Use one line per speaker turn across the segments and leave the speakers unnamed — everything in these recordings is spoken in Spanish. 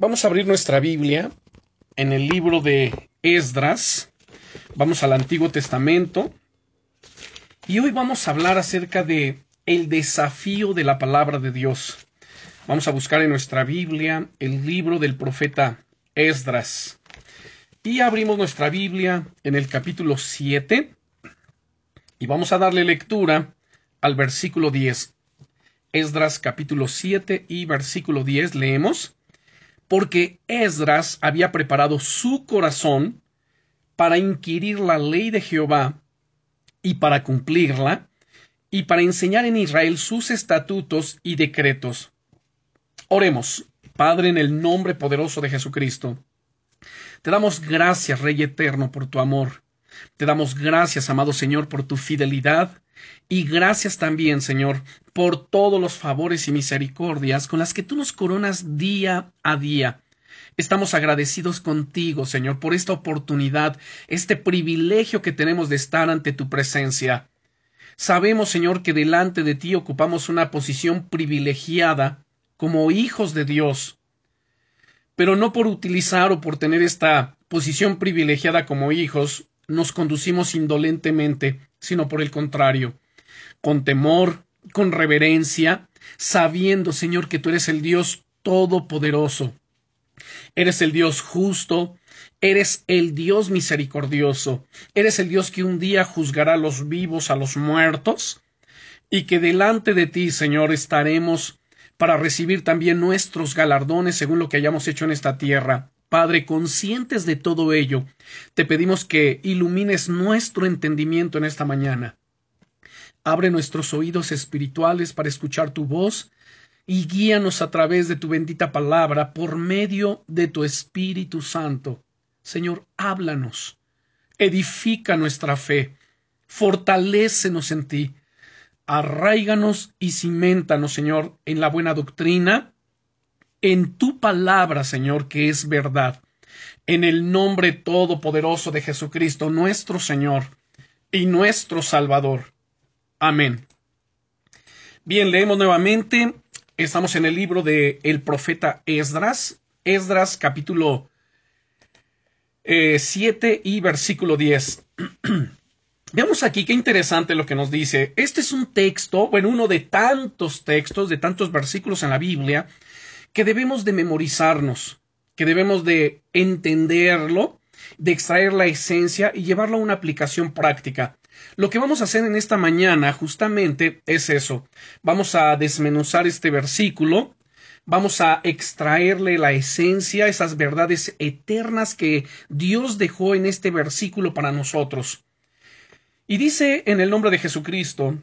Vamos a abrir nuestra Biblia en el libro de Esdras. Vamos al Antiguo Testamento. Y hoy vamos a hablar acerca de el desafío de la palabra de Dios. Vamos a buscar en nuestra Biblia el libro del profeta Esdras. Y abrimos nuestra Biblia en el capítulo 7 y vamos a darle lectura al versículo 10. Esdras capítulo 7 y versículo 10 leemos porque Esdras había preparado su corazón para inquirir la ley de Jehová y para cumplirla, y para enseñar en Israel sus estatutos y decretos. Oremos, Padre, en el nombre poderoso de Jesucristo. Te damos gracias, Rey eterno, por tu amor. Te damos gracias, amado Señor, por tu fidelidad y gracias también, Señor, por todos los favores y misericordias con las que tú nos coronas día a día. Estamos agradecidos contigo, Señor, por esta oportunidad, este privilegio que tenemos de estar ante tu presencia. Sabemos, Señor, que delante de ti ocupamos una posición privilegiada como hijos de Dios. Pero no por utilizar o por tener esta posición privilegiada como hijos, nos conducimos indolentemente, sino por el contrario, con temor, con reverencia, sabiendo, Señor, que tú eres el Dios todopoderoso. Eres el Dios justo, eres el Dios misericordioso, eres el Dios que un día juzgará a los vivos, a los muertos, y que delante de ti, Señor, estaremos para recibir también nuestros galardones según lo que hayamos hecho en esta tierra. Padre, conscientes de todo ello, te pedimos que ilumines nuestro entendimiento en esta mañana. Abre nuestros oídos espirituales para escuchar tu voz y guíanos a través de tu bendita palabra por medio de tu Espíritu Santo. Señor, háblanos, edifica nuestra fe, fortalécenos en ti, arraiganos y cimentanos, Señor, en la buena doctrina, en tu palabra, Señor, que es verdad, en el nombre todopoderoso de Jesucristo, nuestro Señor y nuestro Salvador. Amén. Bien, leemos nuevamente. Estamos en el libro de el profeta Esdras. Esdras capítulo 7 eh, y versículo 10. Veamos aquí qué interesante lo que nos dice. Este es un texto, bueno, uno de tantos textos, de tantos versículos en la Biblia, que debemos de memorizarnos, que debemos de entenderlo, de extraer la esencia y llevarlo a una aplicación práctica. Lo que vamos a hacer en esta mañana justamente es eso. Vamos a desmenuzar este versículo, vamos a extraerle la esencia, esas verdades eternas que Dios dejó en este versículo para nosotros. Y dice en el nombre de Jesucristo,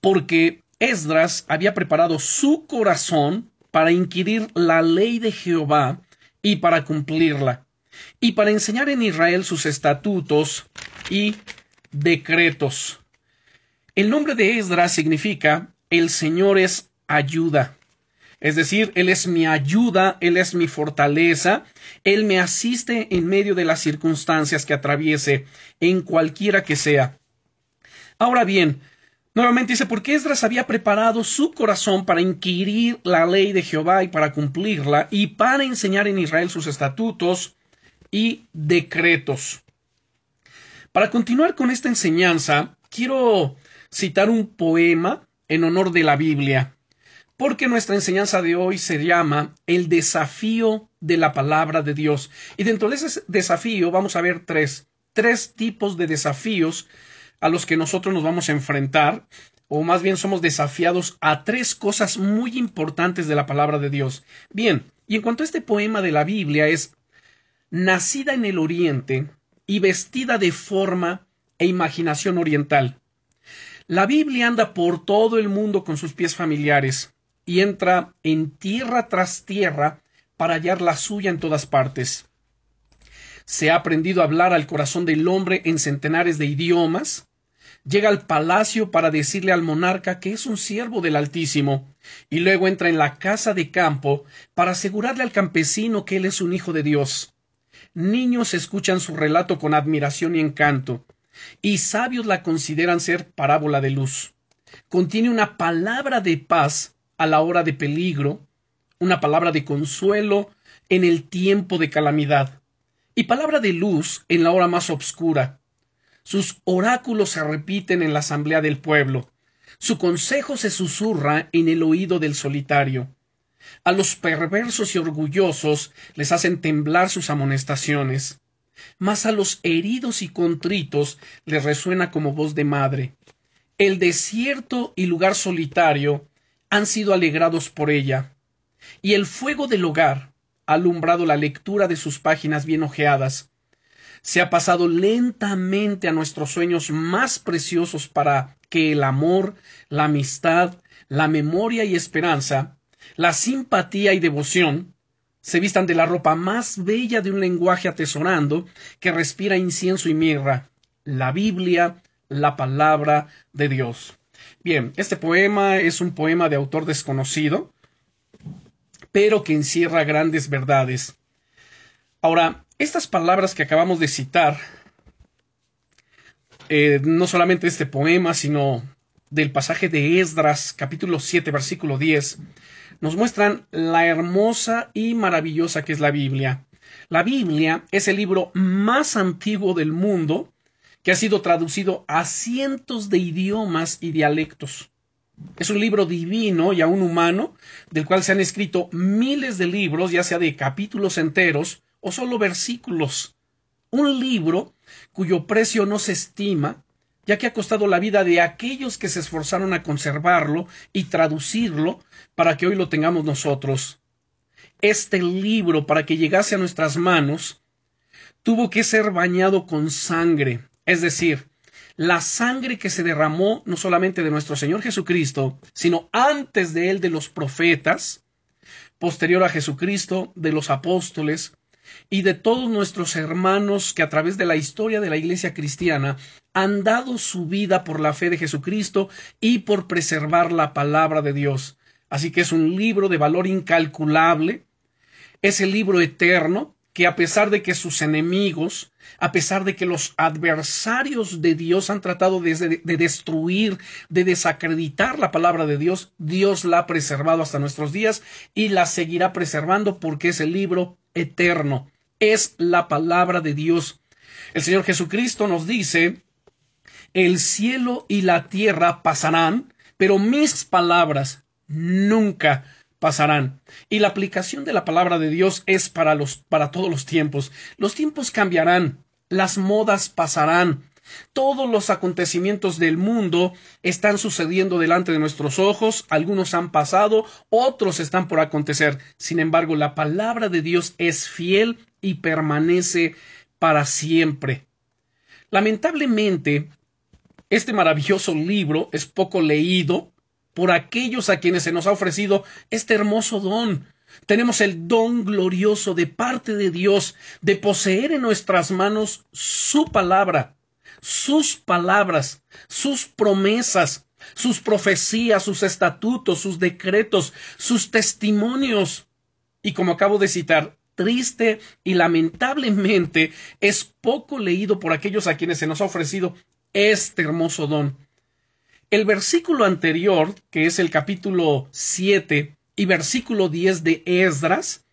porque Esdras había preparado su corazón para inquirir la ley de Jehová y para cumplirla, y para enseñar en Israel sus estatutos y decretos. El nombre de Esdras significa el Señor es ayuda. Es decir, Él es mi ayuda, Él es mi fortaleza, Él me asiste en medio de las circunstancias que atraviese, en cualquiera que sea. Ahora bien, Nuevamente dice, porque Esdras había preparado su corazón para inquirir la ley de Jehová y para cumplirla, y para enseñar en Israel sus estatutos y decretos. Para continuar con esta enseñanza, quiero citar un poema en honor de la Biblia, porque nuestra enseñanza de hoy se llama El desafío de la palabra de Dios. Y dentro de ese desafío vamos a ver tres, tres tipos de desafíos a los que nosotros nos vamos a enfrentar, o más bien somos desafiados a tres cosas muy importantes de la palabra de Dios. Bien, y en cuanto a este poema de la Biblia es nacida en el Oriente y vestida de forma e imaginación oriental. La Biblia anda por todo el mundo con sus pies familiares y entra en tierra tras tierra para hallar la suya en todas partes. Se ha aprendido a hablar al corazón del hombre en centenares de idiomas, llega al palacio para decirle al monarca que es un siervo del Altísimo, y luego entra en la casa de campo para asegurarle al campesino que él es un hijo de Dios. Niños escuchan su relato con admiración y encanto, y sabios la consideran ser parábola de luz. Contiene una palabra de paz a la hora de peligro, una palabra de consuelo en el tiempo de calamidad, y palabra de luz en la hora más obscura. Sus oráculos se repiten en la asamblea del pueblo. Su consejo se susurra en el oído del solitario. A los perversos y orgullosos les hacen temblar sus amonestaciones, mas a los heridos y contritos les resuena como voz de madre. El desierto y lugar solitario han sido alegrados por ella, y el fuego del hogar ha alumbrado la lectura de sus páginas bien ojeadas. Se ha pasado lentamente a nuestros sueños más preciosos para que el amor, la amistad, la memoria y esperanza la simpatía y devoción se vistan de la ropa más bella de un lenguaje atesorando que respira incienso y mirra, la Biblia, la palabra de Dios. Bien, este poema es un poema de autor desconocido, pero que encierra grandes verdades. Ahora, estas palabras que acabamos de citar, eh, no solamente este poema, sino del pasaje de Esdras, capítulo 7, versículo 10, nos muestran la hermosa y maravillosa que es la Biblia. La Biblia es el libro más antiguo del mundo que ha sido traducido a cientos de idiomas y dialectos. Es un libro divino y aún humano, del cual se han escrito miles de libros, ya sea de capítulos enteros o solo versículos. Un libro cuyo precio no se estima, ya que ha costado la vida de aquellos que se esforzaron a conservarlo y traducirlo para que hoy lo tengamos nosotros. Este libro, para que llegase a nuestras manos, tuvo que ser bañado con sangre, es decir, la sangre que se derramó no solamente de nuestro Señor Jesucristo, sino antes de él de los profetas, posterior a Jesucristo, de los apóstoles, y de todos nuestros hermanos que a través de la historia de la Iglesia cristiana han dado su vida por la fe de Jesucristo y por preservar la palabra de Dios. Así que es un libro de valor incalculable, es el libro eterno que a pesar de que sus enemigos, a pesar de que los adversarios de Dios han tratado de, de, destruir, de desacreditar la palabra de Dios, Dios la ha preservado hasta nuestros días y la seguirá preservando porque es el libro eterno, es la palabra de Dios. El Señor Jesucristo nos dice, el cielo y la tierra pasarán, pero mis palabras nunca pasarán. Y la aplicación de la palabra de Dios es para los para todos los tiempos. Los tiempos cambiarán, las modas pasarán, todos los acontecimientos del mundo están sucediendo delante de nuestros ojos, algunos han pasado, otros están por acontecer. Sin embargo, la palabra de Dios es fiel y permanece para siempre. Lamentablemente, este maravilloso libro es poco leído por aquellos a quienes se nos ha ofrecido este hermoso don. Tenemos el don glorioso de parte de Dios de poseer en nuestras manos su palabra sus palabras, sus promesas, sus profecías, sus estatutos, sus decretos, sus testimonios. Y como acabo de citar, triste y lamentablemente es poco leído por aquellos a quienes se nos ha ofrecido este hermoso don. El versículo anterior, que es el capítulo 7 y versículo 10 de Esdras,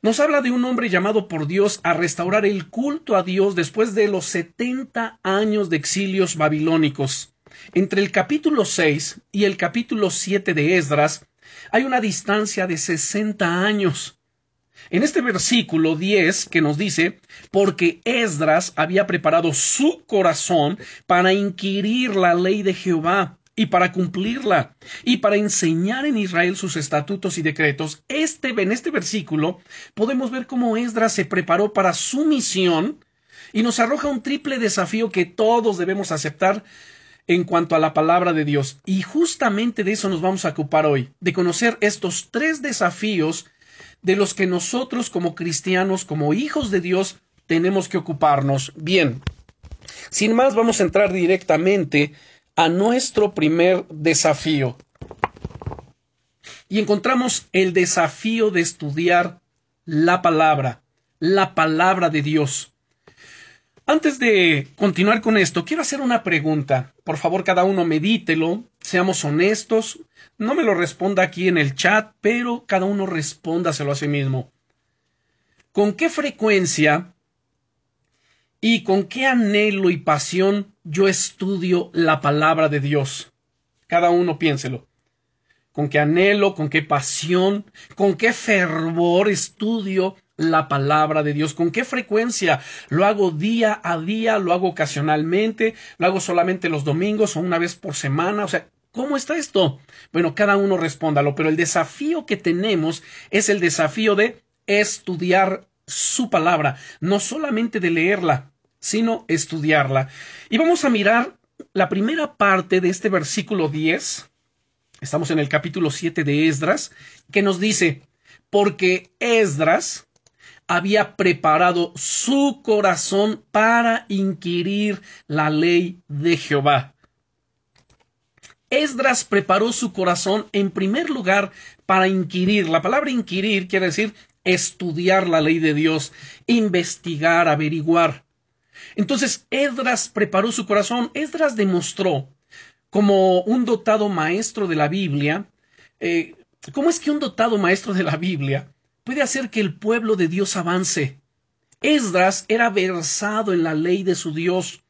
nos habla de un hombre llamado por Dios a restaurar el culto a Dios después de los setenta años de exilios babilónicos. Entre el capítulo 6 y el capítulo 7 de Esdras hay una distancia de sesenta años. En este versículo 10 que nos dice, porque Esdras había preparado su corazón para inquirir la ley de Jehová y para cumplirla y para enseñar en Israel sus estatutos y decretos. Este, en este versículo podemos ver cómo Esdras se preparó para su misión y nos arroja un triple desafío que todos debemos aceptar en cuanto a la palabra de Dios. Y justamente de eso nos vamos a ocupar hoy, de conocer estos tres desafíos de los que nosotros como cristianos, como hijos de Dios, tenemos que ocuparnos. Bien, sin más, vamos a entrar directamente a nuestro primer desafío. Y encontramos el desafío de estudiar la palabra, la palabra de Dios. Antes de continuar con esto, quiero hacer una pregunta. Por favor, cada uno medítelo, seamos honestos. No me lo responda aquí en el chat, pero cada uno respóndaselo a sí mismo. ¿Con qué frecuencia y con qué anhelo y pasión yo estudio la palabra de Dios? Cada uno piénselo. ¿Con qué anhelo, con qué pasión, con qué fervor estudio la palabra de Dios. ¿Con qué frecuencia? ¿Lo hago día a día? ¿Lo hago ocasionalmente? ¿Lo hago solamente los domingos o una vez por semana? O sea, ¿cómo está esto? Bueno, cada uno respóndalo, pero el desafío que tenemos es el desafío de estudiar su palabra, no solamente de leerla, sino estudiarla. Y vamos a mirar la primera parte de este versículo 10. Estamos en el capítulo 7 de Esdras, que nos dice, porque Esdras había preparado su corazón para inquirir la ley de Jehová. Esdras preparó su corazón en primer lugar para inquirir. La palabra inquirir quiere decir estudiar la ley de Dios, investigar, averiguar. Entonces Esdras preparó su corazón. Esdras demostró como un dotado maestro de la Biblia. Eh, ¿Cómo es que un dotado maestro de la Biblia puede hacer que el pueblo de Dios avance. Esdras era versado en la ley de su Dios.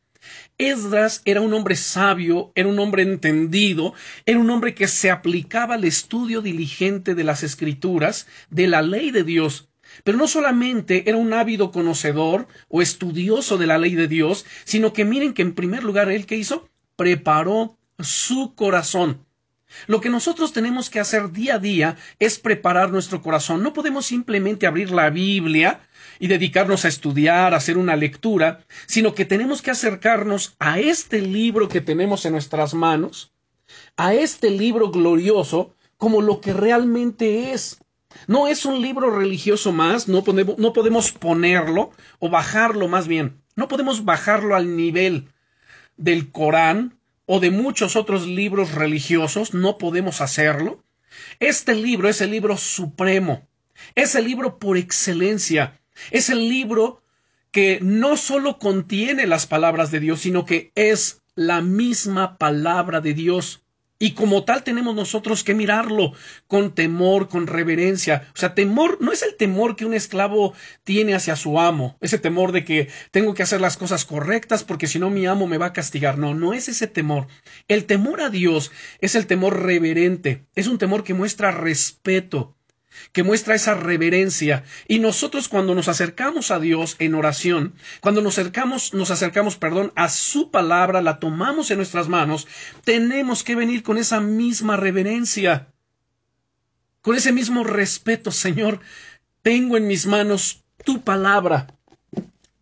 Esdras era un hombre sabio, era un hombre entendido, era un hombre que se aplicaba al estudio diligente de las escrituras, de la ley de Dios. Pero no solamente era un ávido conocedor o estudioso de la ley de Dios, sino que miren que en primer lugar él que hizo, preparó su corazón. Lo que nosotros tenemos que hacer día a día es preparar nuestro corazón. No podemos simplemente abrir la Biblia y dedicarnos a estudiar, a hacer una lectura, sino que tenemos que acercarnos a este libro que tenemos en nuestras manos, a este libro glorioso, como lo que realmente es. No es un libro religioso más, no podemos, no podemos ponerlo o bajarlo más bien, no podemos bajarlo al nivel del Corán o de muchos otros libros religiosos, no podemos hacerlo. Este libro es el libro supremo, es el libro por excelencia, es el libro que no solo contiene las palabras de Dios, sino que es la misma palabra de Dios. Y como tal tenemos nosotros que mirarlo con temor, con reverencia. O sea, temor no es el temor que un esclavo tiene hacia su amo, ese temor de que tengo que hacer las cosas correctas porque si no mi amo me va a castigar. No, no es ese temor. El temor a Dios es el temor reverente, es un temor que muestra respeto, que muestra esa reverencia. Y nosotros cuando nos acercamos a Dios en oración, cuando nos acercamos, nos acercamos, perdón, a su palabra, la tomamos en nuestras manos, tenemos que venir con esa misma reverencia, con ese mismo respeto, Señor. Tengo en mis manos tu palabra.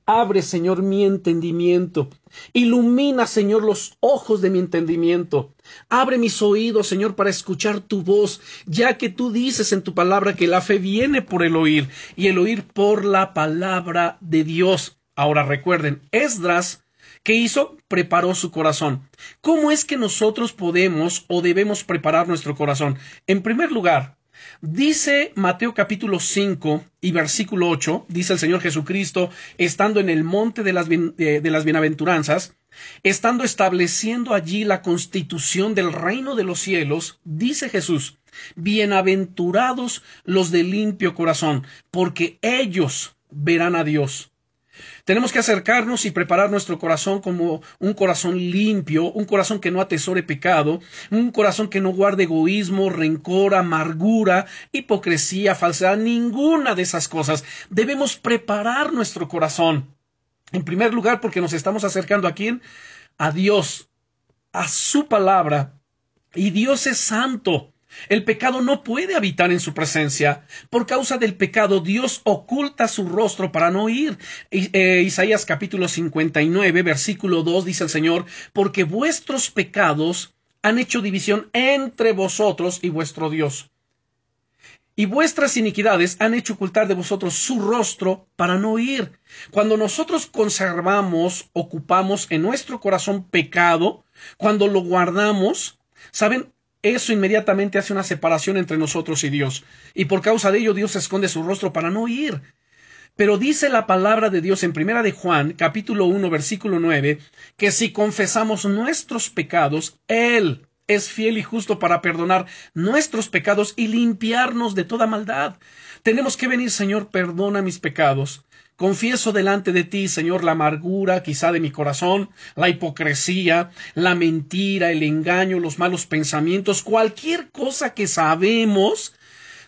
Abre, Señor, mi entendimiento. Ilumina, Señor, los ojos de mi entendimiento. Abre mis oídos, Señor, para escuchar tu voz, ya que tú dices en tu palabra que la fe viene por el oír y el oír por la palabra de Dios. Ahora recuerden, Esdras, ¿qué hizo? Preparó su corazón. ¿Cómo es que nosotros podemos o debemos preparar nuestro corazón? En primer lugar, Dice Mateo capítulo 5 y versículo 8, dice el Señor Jesucristo, estando en el monte de las, de las bienaventuranzas, estando estableciendo allí la constitución del reino de los cielos, dice Jesús, bienaventurados los de limpio corazón, porque ellos verán a Dios. Tenemos que acercarnos y preparar nuestro corazón como un corazón limpio, un corazón que no atesore pecado, un corazón que no guarde egoísmo, rencor, amargura, hipocresía, falsedad, ninguna de esas cosas. Debemos preparar nuestro corazón. En primer lugar, porque nos estamos acercando a quién? A Dios, a su palabra. Y Dios es santo. El pecado no puede habitar en su presencia. Por causa del pecado, Dios oculta su rostro para no oír. Eh, Isaías capítulo 59, versículo 2 dice el Señor, porque vuestros pecados han hecho división entre vosotros y vuestro Dios. Y vuestras iniquidades han hecho ocultar de vosotros su rostro para no oír. Cuando nosotros conservamos, ocupamos en nuestro corazón pecado, cuando lo guardamos, ¿saben? eso inmediatamente hace una separación entre nosotros y Dios. Y por causa de ello Dios esconde su rostro para no oír. Pero dice la palabra de Dios en primera de Juan, capítulo 1, versículo 9, que si confesamos nuestros pecados, Él es fiel y justo para perdonar nuestros pecados y limpiarnos de toda maldad. Tenemos que venir, Señor, perdona mis pecados. Confieso delante de ti, Señor, la amargura quizá de mi corazón, la hipocresía, la mentira, el engaño, los malos pensamientos, cualquier cosa que sabemos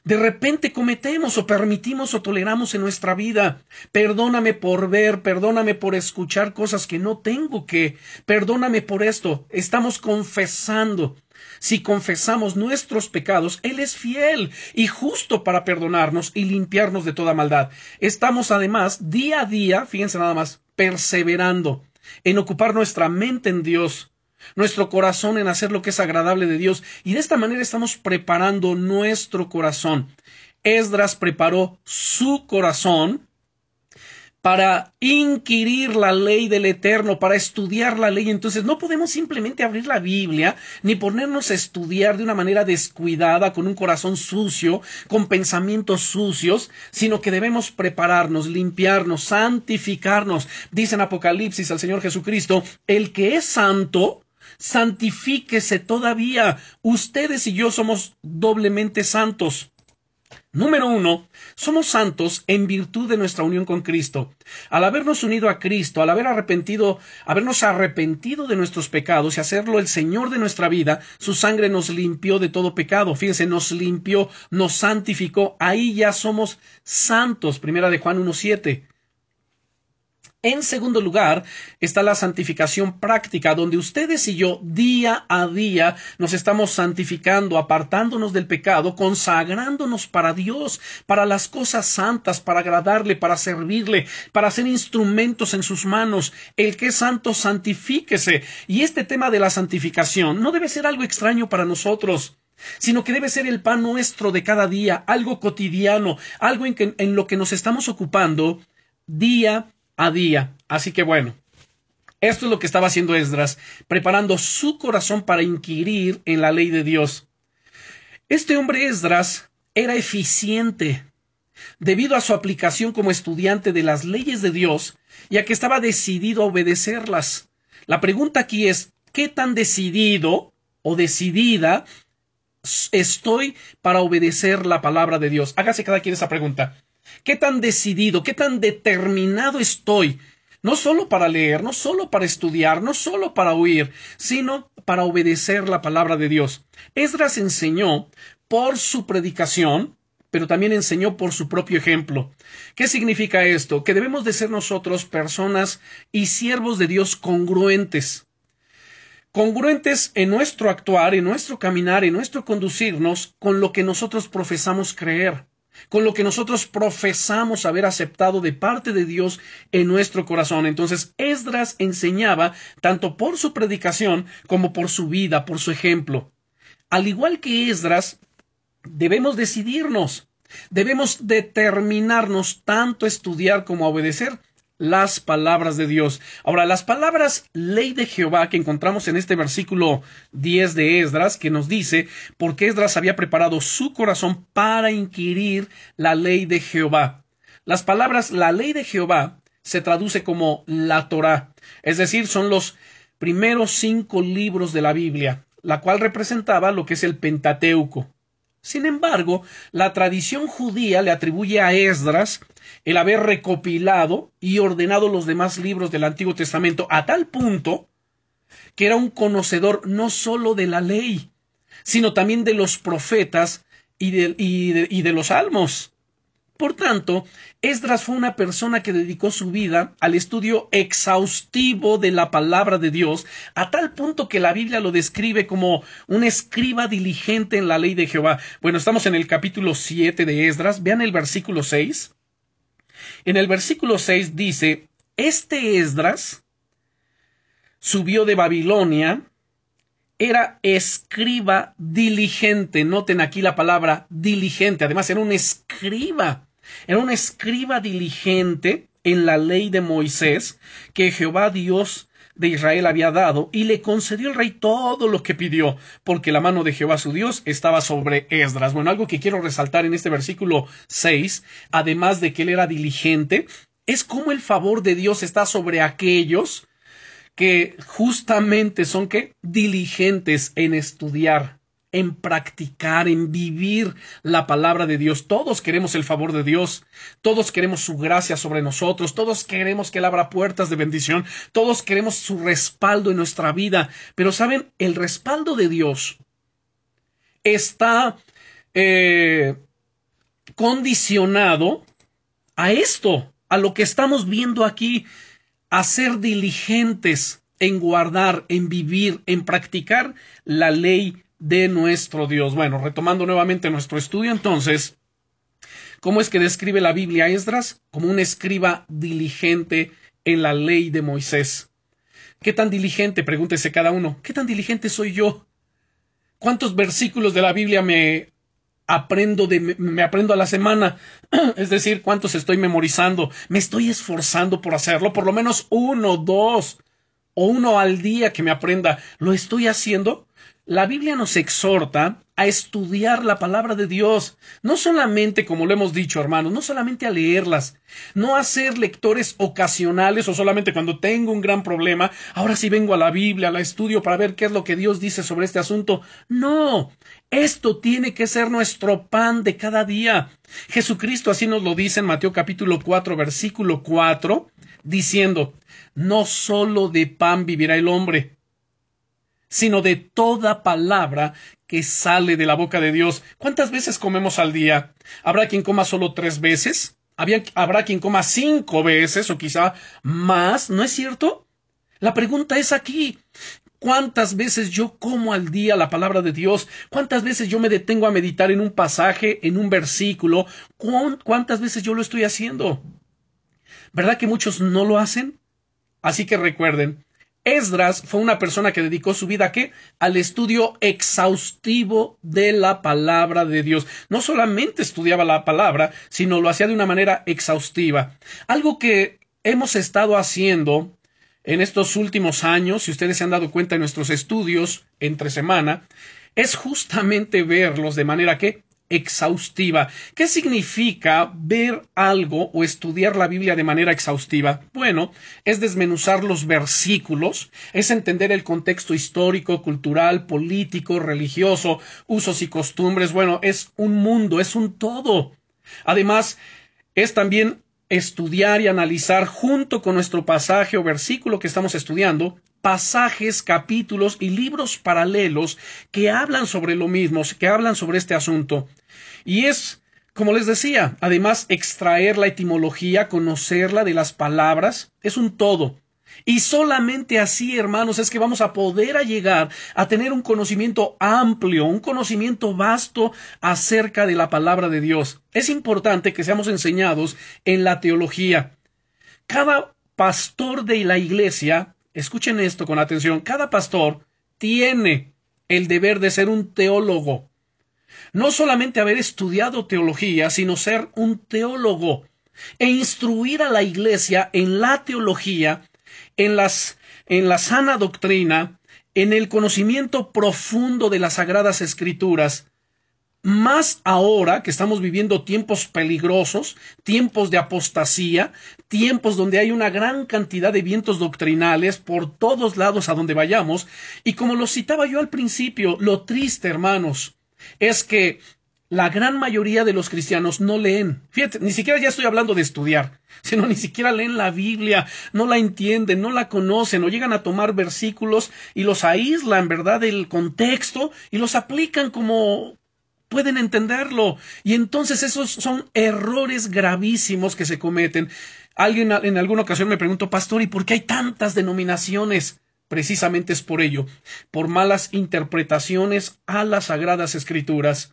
de repente cometemos o permitimos o toleramos en nuestra vida. Perdóname por ver, perdóname por escuchar cosas que no tengo que, perdóname por esto. Estamos confesando. Si confesamos nuestros pecados, Él es fiel y justo para perdonarnos y limpiarnos de toda maldad. Estamos además día a día, fíjense nada más, perseverando en ocupar nuestra mente en Dios, nuestro corazón en hacer lo que es agradable de Dios. Y de esta manera estamos preparando nuestro corazón. Esdras preparó su corazón para inquirir la ley del Eterno, para estudiar la ley. Entonces no podemos simplemente abrir la Biblia ni ponernos a estudiar de una manera descuidada, con un corazón sucio, con pensamientos sucios, sino que debemos prepararnos, limpiarnos, santificarnos. Dice en Apocalipsis al Señor Jesucristo, el que es santo, santifíquese todavía. Ustedes y yo somos doblemente santos. Número uno, somos santos en virtud de nuestra unión con Cristo. Al habernos unido a Cristo, al haber arrepentido, habernos arrepentido de nuestros pecados y hacerlo el Señor de nuestra vida, su sangre nos limpió de todo pecado. Fíjense, nos limpió, nos santificó. Ahí ya somos santos. Primera de Juan 1.7. En segundo lugar está la santificación práctica, donde ustedes y yo día a día nos estamos santificando, apartándonos del pecado, consagrándonos para Dios, para las cosas santas, para agradarle, para servirle, para ser instrumentos en sus manos. El que es santo, santifíquese. Y este tema de la santificación no debe ser algo extraño para nosotros sino que debe ser el pan nuestro de cada día, algo cotidiano, algo en, en lo que nos estamos ocupando día a día. Así que bueno, esto es lo que estaba haciendo Esdras, preparando su corazón para inquirir en la ley de Dios. Este hombre Esdras era eficiente debido a su aplicación como estudiante de las leyes de Dios, ya que estaba decidido a obedecerlas. La pregunta aquí es, ¿qué tan decidido o decidida estoy para obedecer la palabra de Dios? Hágase cada quien esa pregunta. ¿Qué tan decidido, qué tan determinado estoy? No solo para leer, no solo para estudiar, no solo para oír, sino para obedecer la palabra de Dios. Esdras enseñó por su predicación, pero también enseñó por su propio ejemplo. ¿Qué significa esto? Que debemos de ser nosotros personas y siervos de Dios congruentes. Congruentes en nuestro actuar, en nuestro caminar, en nuestro conducirnos con lo que nosotros profesamos creer con lo que nosotros profesamos haber aceptado de parte de Dios en nuestro corazón. Entonces, Esdras enseñaba tanto por su predicación como por su vida, por su ejemplo. Al igual que Esdras, debemos decidirnos, debemos determinarnos tanto a estudiar como a obedecer las palabras de Dios. Ahora, las palabras ley de Jehová que encontramos en este versículo 10 de Esdras, que nos dice, porque Esdras había preparado su corazón para inquirir la ley de Jehová. Las palabras la ley de Jehová se traduce como la Torah, es decir, son los primeros cinco libros de la Biblia, la cual representaba lo que es el Pentateuco. Sin embargo, la tradición judía le atribuye a Esdras el haber recopilado y ordenado los demás libros del Antiguo Testamento a tal punto que era un conocedor no sólo de la ley, sino también de los profetas y de, y de los salmos. Por tanto, Esdras fue una persona que dedicó su vida al estudio exhaustivo de la palabra de Dios, a tal punto que la Biblia lo describe como un escriba diligente en la ley de Jehová. Bueno, estamos en el capítulo 7 de Esdras, vean el versículo 6. En el versículo 6 dice, este Esdras subió de Babilonia, era escriba diligente. Noten aquí la palabra diligente. Además, era un escriba. Era un escriba diligente en la ley de Moisés que Jehová Dios de Israel había dado y le concedió el rey todo lo que pidió, porque la mano de Jehová su Dios estaba sobre Esdras. Bueno, algo que quiero resaltar en este versículo 6, además de que él era diligente, es como el favor de Dios está sobre aquellos que justamente son que diligentes en estudiar, en practicar, en vivir la palabra de Dios. Todos queremos el favor de Dios, todos queremos su gracia sobre nosotros, todos queremos que Él abra puertas de bendición, todos queremos su respaldo en nuestra vida. Pero saben, el respaldo de Dios está eh, condicionado a esto, a lo que estamos viendo aquí, a ser diligentes en guardar, en vivir, en practicar la ley de nuestro Dios. Bueno, retomando nuevamente nuestro estudio, entonces, ¿cómo es que describe la Biblia a Esdras? Como un escriba diligente en la ley de Moisés. ¿Qué tan diligente? Pregúntese cada uno. ¿Qué tan diligente soy yo? ¿Cuántos versículos de la Biblia me aprendo de me aprendo a la semana? es decir, ¿cuántos estoy memorizando? ¿Me estoy esforzando por hacerlo? Por lo menos uno, dos o uno al día que me aprenda. ¿Lo estoy haciendo? La Biblia nos exhorta a estudiar la palabra de Dios, no solamente, como lo hemos dicho, hermanos, no solamente a leerlas, no a ser lectores ocasionales o solamente cuando tengo un gran problema, ahora sí vengo a la Biblia, la estudio para ver qué es lo que Dios dice sobre este asunto. No, esto tiene que ser nuestro pan de cada día. Jesucristo así nos lo dice en Mateo capítulo 4, versículo 4, diciendo, no solo de pan vivirá el hombre, sino de toda palabra que sale de la boca de Dios. ¿Cuántas veces comemos al día? ¿Habrá quien coma solo tres veces? ¿Habrá quien coma cinco veces o quizá más? ¿No es cierto? La pregunta es aquí. ¿Cuántas veces yo como al día la palabra de Dios? ¿Cuántas veces yo me detengo a meditar en un pasaje, en un versículo? ¿Cuántas veces yo lo estoy haciendo? ¿Verdad que muchos no lo hacen? Así que recuerden, Esdras fue una persona que dedicó su vida ¿a qué? Al estudio exhaustivo de la palabra de Dios. No solamente estudiaba la palabra, sino lo hacía de una manera exhaustiva. Algo que hemos estado haciendo en estos últimos años, si ustedes se han dado cuenta en nuestros estudios entre semana, es justamente verlos de manera que exhaustiva. ¿Qué significa ver algo o estudiar la Biblia de manera exhaustiva? Bueno, es desmenuzar los versículos, es entender el contexto histórico, cultural, político, religioso, usos y costumbres. Bueno, es un mundo, es un todo. Además, es también estudiar y analizar junto con nuestro pasaje o versículo que estamos estudiando pasajes, capítulos y libros paralelos que hablan sobre lo mismo, que hablan sobre este asunto. Y es, como les decía, además extraer la etimología, conocerla de las palabras, es un todo. Y solamente así, hermanos, es que vamos a poder llegar a tener un conocimiento amplio, un conocimiento vasto acerca de la palabra de Dios. Es importante que seamos enseñados en la teología. Cada pastor de la iglesia, escuchen esto con atención, cada pastor tiene el deber de ser un teólogo. No solamente haber estudiado teología, sino ser un teólogo e instruir a la iglesia en la teología, en, las, en la sana doctrina, en el conocimiento profundo de las sagradas escrituras, más ahora que estamos viviendo tiempos peligrosos, tiempos de apostasía, tiempos donde hay una gran cantidad de vientos doctrinales por todos lados a donde vayamos, y como lo citaba yo al principio, lo triste, hermanos, es que la gran mayoría de los cristianos no leen. Fíjate, ni siquiera ya estoy hablando de estudiar, sino ni siquiera leen la Biblia, no la entienden, no la conocen, o llegan a tomar versículos y los aíslan, ¿verdad?, del contexto y los aplican como pueden entenderlo. Y entonces esos son errores gravísimos que se cometen. Alguien en alguna ocasión me preguntó, pastor, ¿y por qué hay tantas denominaciones? Precisamente es por ello, por malas interpretaciones a las sagradas escrituras.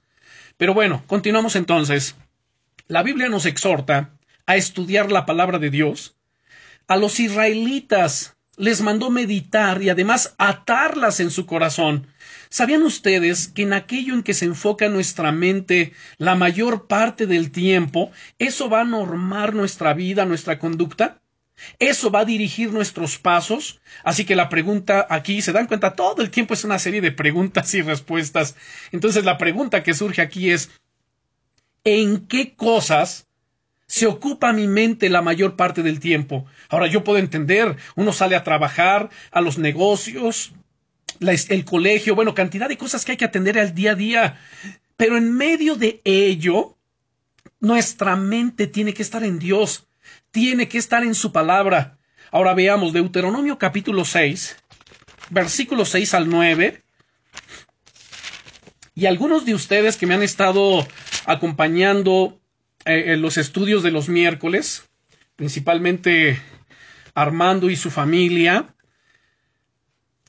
Pero bueno, continuamos entonces. La Biblia nos exhorta a estudiar la palabra de Dios. A los israelitas les mandó meditar y además atarlas en su corazón. ¿Sabían ustedes que en aquello en que se enfoca nuestra mente la mayor parte del tiempo, eso va a normar nuestra vida, nuestra conducta? Eso va a dirigir nuestros pasos. Así que la pregunta aquí, se dan cuenta, todo el tiempo es una serie de preguntas y respuestas. Entonces la pregunta que surge aquí es, ¿en qué cosas se ocupa mi mente la mayor parte del tiempo. Ahora yo puedo entender, uno sale a trabajar, a los negocios, el colegio, bueno, cantidad de cosas que hay que atender al día a día. Pero en medio de ello, nuestra mente tiene que estar en Dios, tiene que estar en su palabra. Ahora veamos Deuteronomio capítulo 6, versículos 6 al 9. Y algunos de ustedes que me han estado acompañando eh, en los estudios de los miércoles, principalmente Armando y su familia,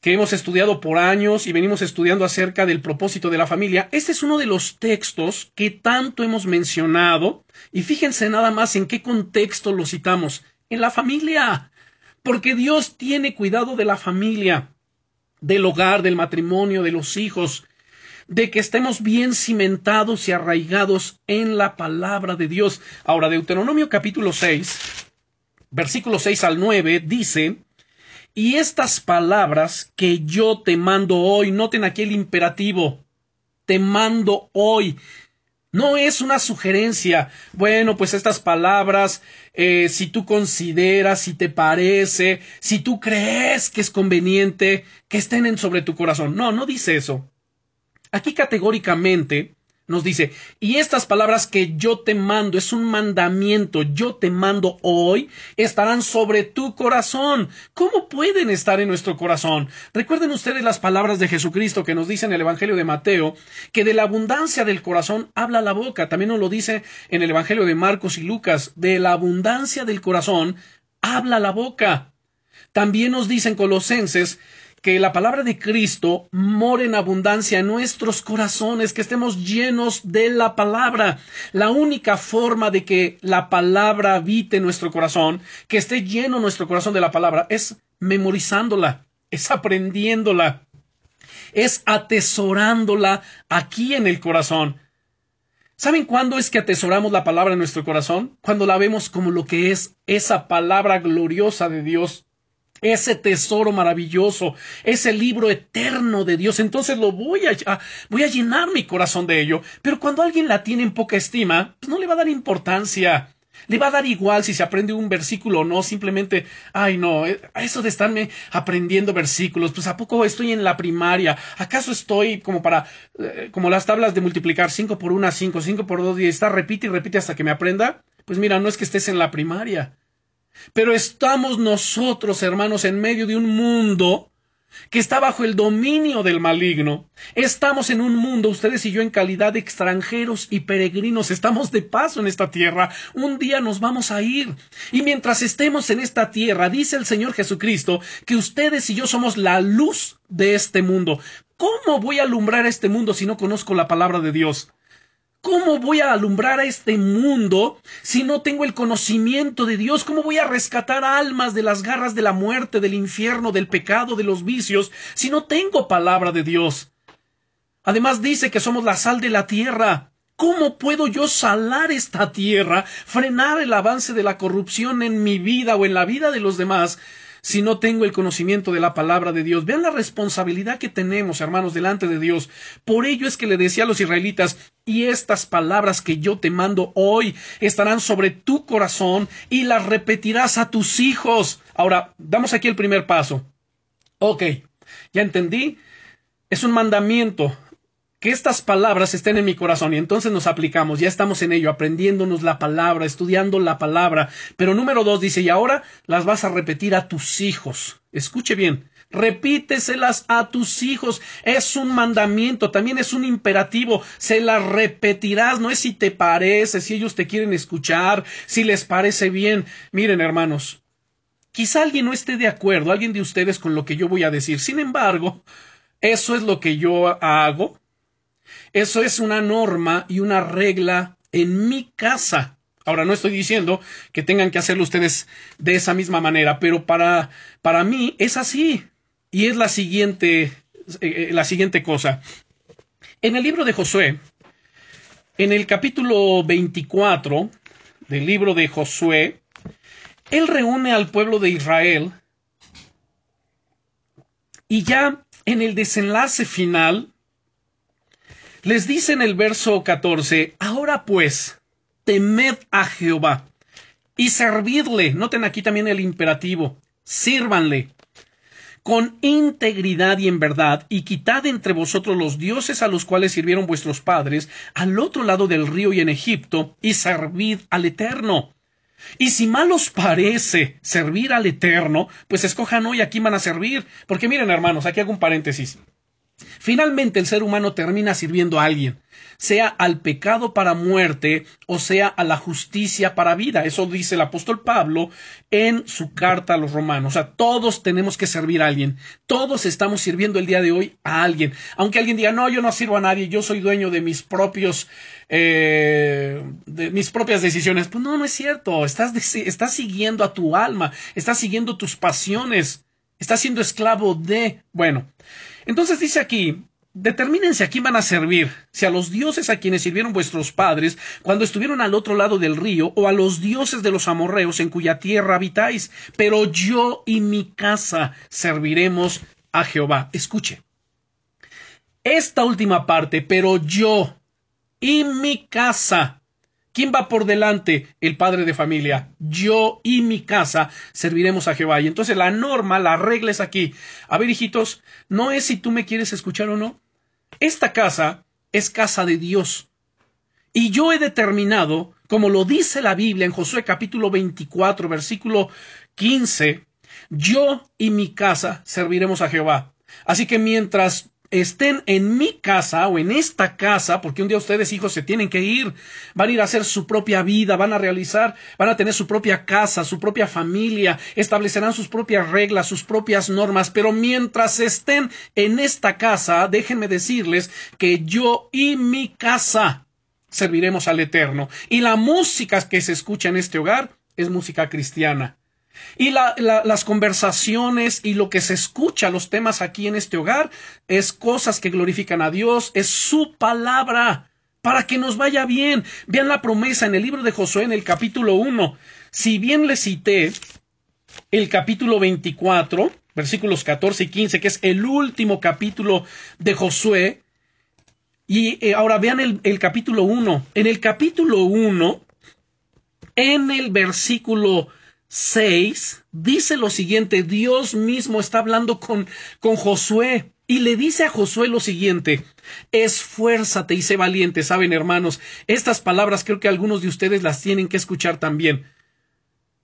que hemos estudiado por años y venimos estudiando acerca del propósito de la familia. Este es uno de los textos que tanto hemos mencionado y fíjense nada más en qué contexto lo citamos. En la familia. Porque Dios tiene cuidado de la familia, del hogar, del matrimonio, de los hijos de que estemos bien cimentados y arraigados en la palabra de Dios. Ahora, Deuteronomio capítulo 6, versículo 6 al 9, dice, y estas palabras que yo te mando hoy, noten aquí el imperativo, te mando hoy. No es una sugerencia. Bueno, pues estas palabras, eh, si tú consideras, si te parece, si tú crees que es conveniente, que estén en sobre tu corazón. No, no dice eso. Aquí categóricamente nos dice, y estas palabras que yo te mando, es un mandamiento, yo te mando hoy, estarán sobre tu corazón. ¿Cómo pueden estar en nuestro corazón? Recuerden ustedes las palabras de Jesucristo que nos dice en el Evangelio de Mateo, que de la abundancia del corazón habla la boca. También nos lo dice en el Evangelio de Marcos y Lucas, de la abundancia del corazón habla la boca. También nos dice en Colosenses que la palabra de Cristo more en abundancia en nuestros corazones, que estemos llenos de la palabra. La única forma de que la palabra habite nuestro corazón, que esté lleno nuestro corazón de la palabra, es memorizándola, es aprendiéndola, es atesorándola aquí en el corazón. ¿Saben cuándo es que atesoramos la palabra en nuestro corazón? Cuando la vemos como lo que es esa palabra gloriosa de Dios ese tesoro maravilloso, ese libro eterno de Dios, entonces lo voy a, voy a llenar mi corazón de ello. Pero cuando alguien la tiene en poca estima, pues no le va a dar importancia. Le va a dar igual si se aprende un versículo o no, simplemente, ay no, eh, eso de estarme aprendiendo versículos, pues a poco estoy en la primaria, acaso estoy como para, eh, como las tablas de multiplicar 5 por 1 5, 5 por 2 y está repite y repite hasta que me aprenda, pues mira, no es que estés en la primaria, pero estamos nosotros, hermanos, en medio de un mundo que está bajo el dominio del maligno. Estamos en un mundo, ustedes y yo, en calidad de extranjeros y peregrinos, estamos de paso en esta tierra. Un día nos vamos a ir. Y mientras estemos en esta tierra, dice el Señor Jesucristo, que ustedes y yo somos la luz de este mundo. ¿Cómo voy a alumbrar este mundo si no conozco la palabra de Dios? ¿Cómo voy a alumbrar a este mundo si no tengo el conocimiento de Dios? ¿Cómo voy a rescatar almas de las garras de la muerte, del infierno, del pecado, de los vicios, si no tengo palabra de Dios? Además dice que somos la sal de la tierra. ¿Cómo puedo yo salar esta tierra, frenar el avance de la corrupción en mi vida o en la vida de los demás, si no tengo el conocimiento de la palabra de Dios. Vean la responsabilidad que tenemos, hermanos, delante de Dios. Por ello es que le decía a los israelitas, y estas palabras que yo te mando hoy estarán sobre tu corazón y las repetirás a tus hijos. Ahora, damos aquí el primer paso. Ok, ya entendí. Es un mandamiento que estas palabras estén en mi corazón y entonces nos aplicamos, ya estamos en ello, aprendiéndonos la palabra, estudiando la palabra. Pero número dos dice, y ahora las vas a repetir a tus hijos. Escuche bien, repíteselas a tus hijos. Es un mandamiento, también es un imperativo. Se las repetirás, no es si te parece, si ellos te quieren escuchar, si les parece bien. Miren, hermanos, quizá alguien no esté de acuerdo, alguien de ustedes con lo que yo voy a decir. Sin embargo, eso es lo que yo hago eso es una norma y una regla en mi casa. Ahora no estoy diciendo que tengan que hacerlo ustedes de esa misma manera, pero para, para mí es así. Y es la siguiente, eh, eh, la siguiente cosa. En el libro de Josué, en el capítulo 24 del libro de Josué, él reúne al pueblo de Israel y ya en el desenlace final les dice en el verso 14, ahora pues, temed a Jehová. y servidle. Noten aquí también el imperativo. Sírvanle con integridad y en verdad, y quitad entre vosotros los dioses a los cuales sirvieron vuestros padres al otro lado del río y en Egipto, y servid al Eterno. Y si mal os parece servir al Eterno, pues escojan hoy a quién van a servir. Porque miren, hermanos, aquí hago un paréntesis. Finalmente el ser humano termina sirviendo a alguien, sea al pecado para muerte o sea a la justicia para vida. Eso dice el apóstol Pablo en su carta a los romanos. O sea, todos tenemos que servir a alguien. Todos estamos sirviendo el día de hoy a alguien. Aunque alguien diga, no, yo no sirvo a nadie, yo soy dueño de mis propios, eh, de mis propias decisiones. Pues no, no es cierto. Estás, estás siguiendo a tu alma, estás siguiendo tus pasiones, estás siendo esclavo de, bueno. Entonces dice aquí, Determínense a quién van a servir, si a los dioses a quienes sirvieron vuestros padres cuando estuvieron al otro lado del río, o a los dioses de los amorreos en cuya tierra habitáis, pero yo y mi casa serviremos a Jehová. Escuche. Esta última parte, pero yo y mi casa ¿Quién va por delante? El padre de familia. Yo y mi casa serviremos a Jehová. Y entonces la norma, la regla es aquí. A ver, hijitos, no es si tú me quieres escuchar o no. Esta casa es casa de Dios. Y yo he determinado, como lo dice la Biblia en Josué capítulo 24, versículo 15, yo y mi casa serviremos a Jehová. Así que mientras estén en mi casa o en esta casa, porque un día ustedes hijos se tienen que ir, van a ir a hacer su propia vida, van a realizar, van a tener su propia casa, su propia familia, establecerán sus propias reglas, sus propias normas, pero mientras estén en esta casa, déjenme decirles que yo y mi casa serviremos al Eterno. Y la música que se escucha en este hogar es música cristiana. Y las conversaciones y lo que se escucha, los temas aquí en este hogar, es cosas que glorifican a Dios, es su palabra, para que nos vaya bien. Vean la promesa en el libro de Josué, en el capítulo 1. Si bien le cité el capítulo 24, versículos 14 y 15, que es el último capítulo de Josué, y eh, ahora vean el, el capítulo 1. En el capítulo 1, en el versículo 6 dice lo siguiente, Dios mismo está hablando con, con Josué y le dice a Josué lo siguiente, esfuérzate y sé valiente. Saben, hermanos, estas palabras creo que algunos de ustedes las tienen que escuchar también.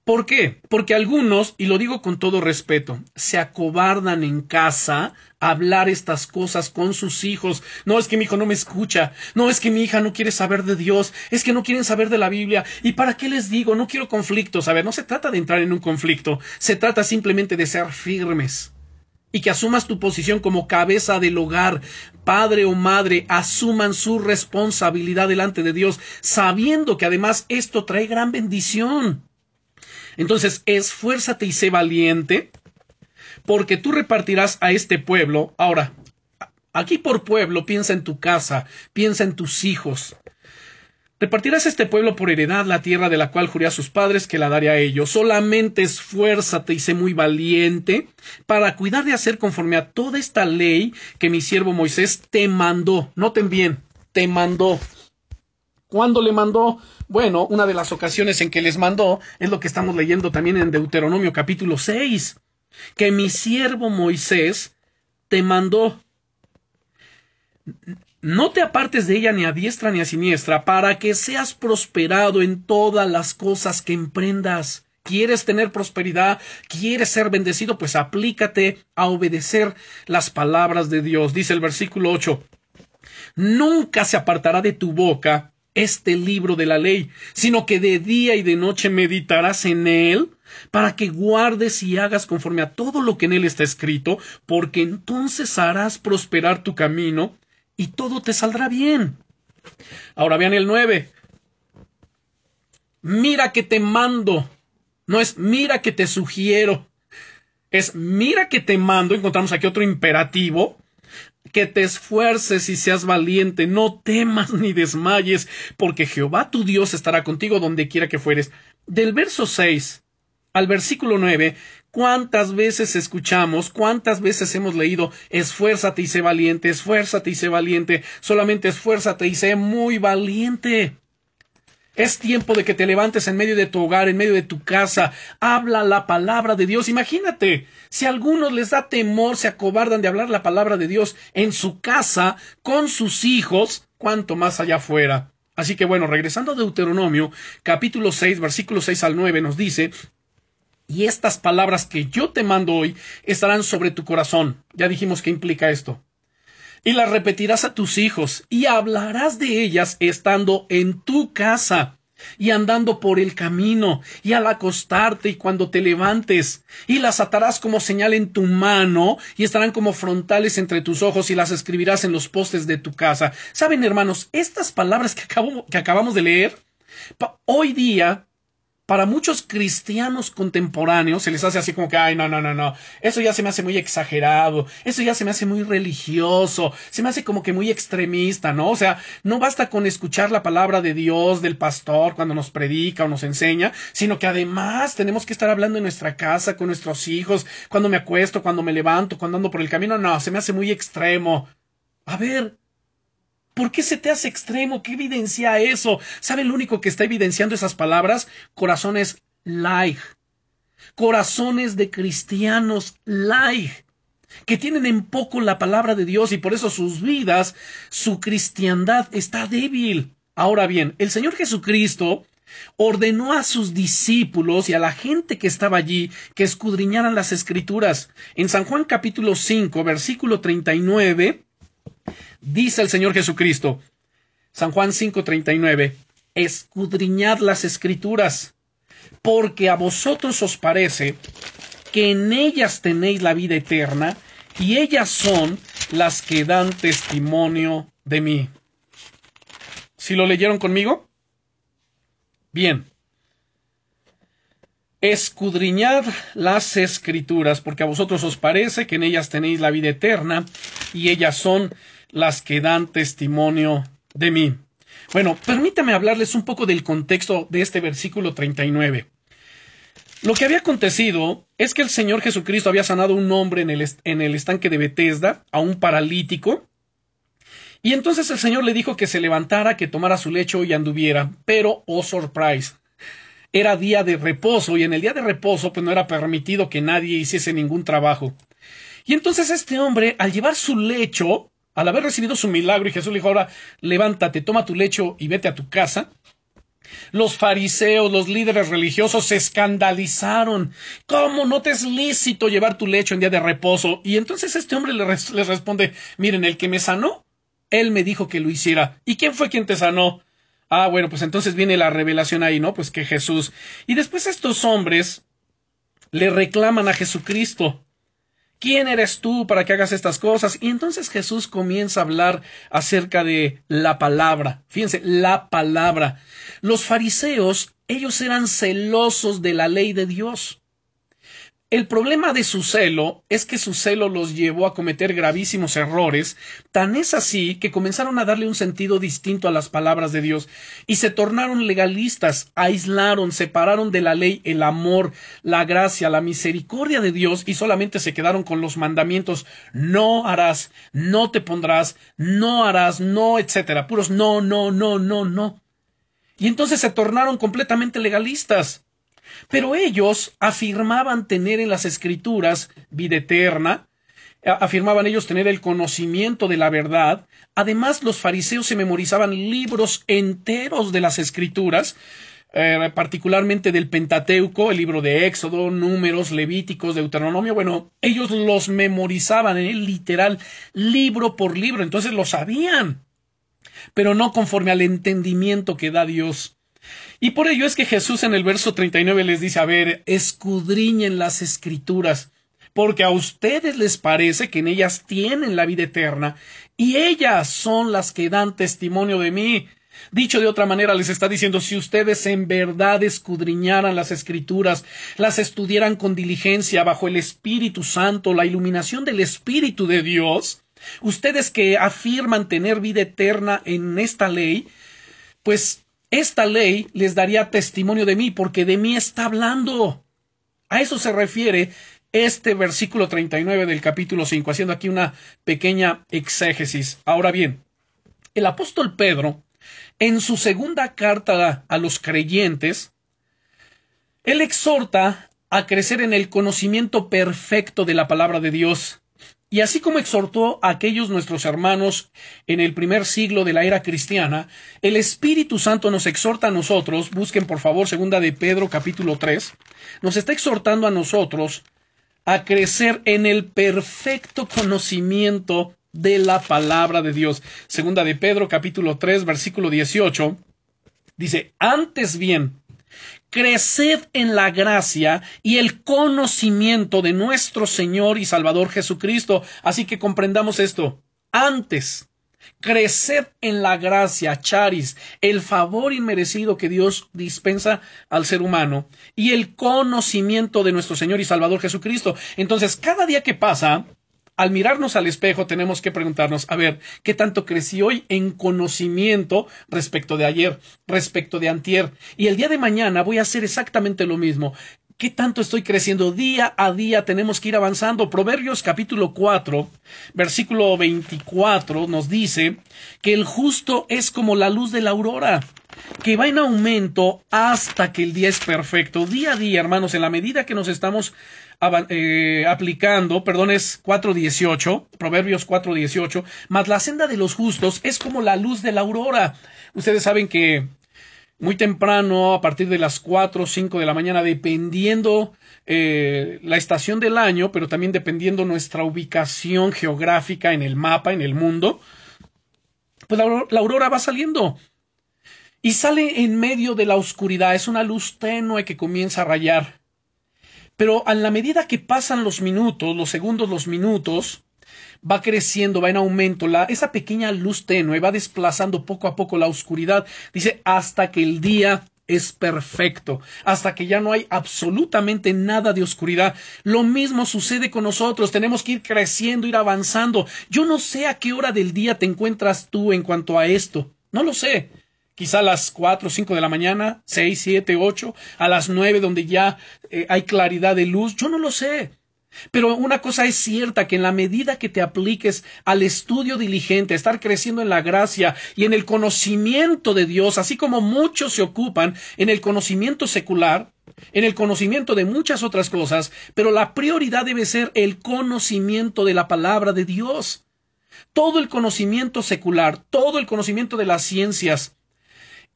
¿Por qué? Porque algunos, y lo digo con todo respeto, se acobardan en casa a hablar estas cosas con sus hijos. No es que mi hijo no me escucha, no es que mi hija no quiere saber de Dios, es que no quieren saber de la Biblia. ¿Y para qué les digo? No quiero conflictos. A ver, no se trata de entrar en un conflicto, se trata simplemente de ser firmes y que asumas tu posición como cabeza del hogar, padre o madre, asuman su responsabilidad delante de Dios, sabiendo que además esto trae gran bendición. Entonces, esfuérzate y sé valiente, porque tú repartirás a este pueblo. Ahora, aquí por pueblo, piensa en tu casa, piensa en tus hijos. Repartirás este pueblo por heredad la tierra de la cual juré a sus padres que la daré a ellos. Solamente esfuérzate y sé muy valiente para cuidar de hacer conforme a toda esta ley que mi siervo Moisés te mandó. Noten bien, te mandó. ¿Cuándo le mandó? Bueno, una de las ocasiones en que les mandó es lo que estamos leyendo también en Deuteronomio capítulo 6, que mi siervo Moisés te mandó. No te apartes de ella ni a diestra ni a siniestra, para que seas prosperado en todas las cosas que emprendas. ¿Quieres tener prosperidad? ¿Quieres ser bendecido? Pues aplícate a obedecer las palabras de Dios. Dice el versículo 8. Nunca se apartará de tu boca este libro de la ley, sino que de día y de noche meditarás en él, para que guardes y hagas conforme a todo lo que en él está escrito, porque entonces harás prosperar tu camino y todo te saldrá bien. Ahora vean el 9. Mira que te mando. No es mira que te sugiero. Es mira que te mando. Encontramos aquí otro imperativo que te esfuerces y seas valiente, no temas ni desmayes, porque Jehová tu Dios estará contigo donde quiera que fueres. Del verso 6 al versículo 9, ¿cuántas veces escuchamos, cuántas veces hemos leído, esfuérzate y sé valiente, esfuérzate y sé valiente, solamente esfuérzate y sé muy valiente? Es tiempo de que te levantes en medio de tu hogar, en medio de tu casa. Habla la palabra de Dios. Imagínate, si a algunos les da temor, se acobardan de hablar la palabra de Dios en su casa, con sus hijos, cuánto más allá afuera. Así que bueno, regresando a Deuteronomio, capítulo 6, versículo 6 al 9, nos dice, y estas palabras que yo te mando hoy estarán sobre tu corazón. Ya dijimos qué implica esto. Y las repetirás a tus hijos, y hablarás de ellas estando en tu casa, y andando por el camino, y al acostarte y cuando te levantes, y las atarás como señal en tu mano, y estarán como frontales entre tus ojos, y las escribirás en los postes de tu casa. Saben, hermanos, estas palabras que, que acabamos de leer, hoy día para muchos cristianos contemporáneos se les hace así como que, ay, no, no, no, no, eso ya se me hace muy exagerado, eso ya se me hace muy religioso, se me hace como que muy extremista, ¿no? O sea, no basta con escuchar la palabra de Dios, del pastor, cuando nos predica o nos enseña, sino que además tenemos que estar hablando en nuestra casa, con nuestros hijos, cuando me acuesto, cuando me levanto, cuando ando por el camino, no, se me hace muy extremo. A ver, ¿Por qué se te hace extremo? ¿Qué evidencia eso? ¿Saben lo único que está evidenciando esas palabras? Corazones light. Corazones de cristianos light. Que tienen en poco la palabra de Dios y por eso sus vidas, su cristiandad está débil. Ahora bien, el Señor Jesucristo ordenó a sus discípulos y a la gente que estaba allí que escudriñaran las escrituras. En San Juan capítulo 5, versículo 39, Dice el Señor Jesucristo, San Juan 5:39, escudriñad las escrituras, porque a vosotros os parece que en ellas tenéis la vida eterna, y ellas son las que dan testimonio de mí. ¿Si lo leyeron conmigo? Bien. Escudriñad las escrituras, porque a vosotros os parece que en ellas tenéis la vida eterna, y ellas son las que dan testimonio de mí. Bueno, permítame hablarles un poco del contexto de este versículo 39. Lo que había acontecido es que el Señor Jesucristo había sanado un hombre en el, en el estanque de Bethesda, a un paralítico, y entonces el Señor le dijo que se levantara, que tomara su lecho y anduviera, pero, oh surprise, era día de reposo y en el día de reposo pues no era permitido que nadie hiciese ningún trabajo. Y entonces este hombre, al llevar su lecho, al haber recibido su milagro y Jesús le dijo, ahora levántate, toma tu lecho y vete a tu casa, los fariseos, los líderes religiosos se escandalizaron. ¿Cómo no te es lícito llevar tu lecho en día de reposo? Y entonces este hombre les le responde, miren, el que me sanó, él me dijo que lo hiciera. ¿Y quién fue quien te sanó? Ah, bueno, pues entonces viene la revelación ahí, ¿no? Pues que Jesús. Y después estos hombres le reclaman a Jesucristo. ¿Quién eres tú para que hagas estas cosas? Y entonces Jesús comienza a hablar acerca de la palabra. Fíjense, la palabra. Los fariseos, ellos eran celosos de la ley de Dios. El problema de su celo es que su celo los llevó a cometer gravísimos errores, tan es así que comenzaron a darle un sentido distinto a las palabras de Dios y se tornaron legalistas, aislaron, separaron de la ley el amor, la gracia, la misericordia de Dios y solamente se quedaron con los mandamientos no harás, no te pondrás, no harás, no, etcétera, puros no, no, no, no, no. Y entonces se tornaron completamente legalistas. Pero ellos afirmaban tener en las escrituras vida eterna, afirmaban ellos tener el conocimiento de la verdad. Además, los fariseos se memorizaban libros enteros de las escrituras, eh, particularmente del Pentateuco, el libro de Éxodo, Números, Levíticos, Deuteronomio. Bueno, ellos los memorizaban en el literal, libro por libro, entonces lo sabían, pero no conforme al entendimiento que da Dios. Y por ello es que Jesús en el verso 39 les dice, a ver, escudriñen las escrituras, porque a ustedes les parece que en ellas tienen la vida eterna, y ellas son las que dan testimonio de mí. Dicho de otra manera, les está diciendo, si ustedes en verdad escudriñaran las escrituras, las estudiaran con diligencia bajo el Espíritu Santo, la iluminación del Espíritu de Dios, ustedes que afirman tener vida eterna en esta ley, pues esta ley les daría testimonio de mí, porque de mí está hablando. A eso se refiere este versículo 39 del capítulo 5, haciendo aquí una pequeña exégesis. Ahora bien, el apóstol Pedro en su segunda carta a los creyentes, él exhorta a crecer en el conocimiento perfecto de la palabra de Dios. Y así como exhortó a aquellos nuestros hermanos en el primer siglo de la era cristiana, el Espíritu Santo nos exhorta a nosotros, busquen por favor segunda de Pedro capítulo 3, nos está exhortando a nosotros a crecer en el perfecto conocimiento de la palabra de Dios. Segunda de Pedro capítulo 3 versículo 18 dice, antes bien, creced en la gracia y el conocimiento de nuestro Señor y Salvador Jesucristo. Así que comprendamos esto. Antes, creced en la gracia, charis, el favor inmerecido que Dios dispensa al ser humano y el conocimiento de nuestro Señor y Salvador Jesucristo. Entonces, cada día que pasa, al mirarnos al espejo tenemos que preguntarnos, a ver, ¿qué tanto crecí hoy en conocimiento respecto de ayer, respecto de antier? Y el día de mañana voy a hacer exactamente lo mismo. ¿Qué tanto estoy creciendo? Día a día tenemos que ir avanzando. Proverbios capítulo 4, versículo 24 nos dice que el justo es como la luz de la aurora, que va en aumento hasta que el día es perfecto. Día a día, hermanos, en la medida que nos estamos eh, aplicando, perdón, es 4.18, Proverbios 4.18, mas la senda de los justos es como la luz de la aurora. Ustedes saben que muy temprano, a partir de las 4 o 5 de la mañana, dependiendo eh, la estación del año, pero también dependiendo nuestra ubicación geográfica en el mapa, en el mundo, pues la aurora va saliendo. Y sale en medio de la oscuridad, es una luz tenue que comienza a rayar. Pero a la medida que pasan los minutos, los segundos, los minutos, va creciendo, va en aumento, la, esa pequeña luz tenue va desplazando poco a poco la oscuridad, dice, hasta que el día es perfecto, hasta que ya no hay absolutamente nada de oscuridad. Lo mismo sucede con nosotros, tenemos que ir creciendo, ir avanzando. Yo no sé a qué hora del día te encuentras tú en cuanto a esto, no lo sé quizá a las cuatro o cinco de la mañana, seis, siete, ocho, a las nueve donde ya eh, hay claridad de luz, yo no lo sé. Pero una cosa es cierta, que en la medida que te apliques al estudio diligente, estar creciendo en la gracia y en el conocimiento de Dios, así como muchos se ocupan en el conocimiento secular, en el conocimiento de muchas otras cosas, pero la prioridad debe ser el conocimiento de la palabra de Dios. Todo el conocimiento secular, todo el conocimiento de las ciencias,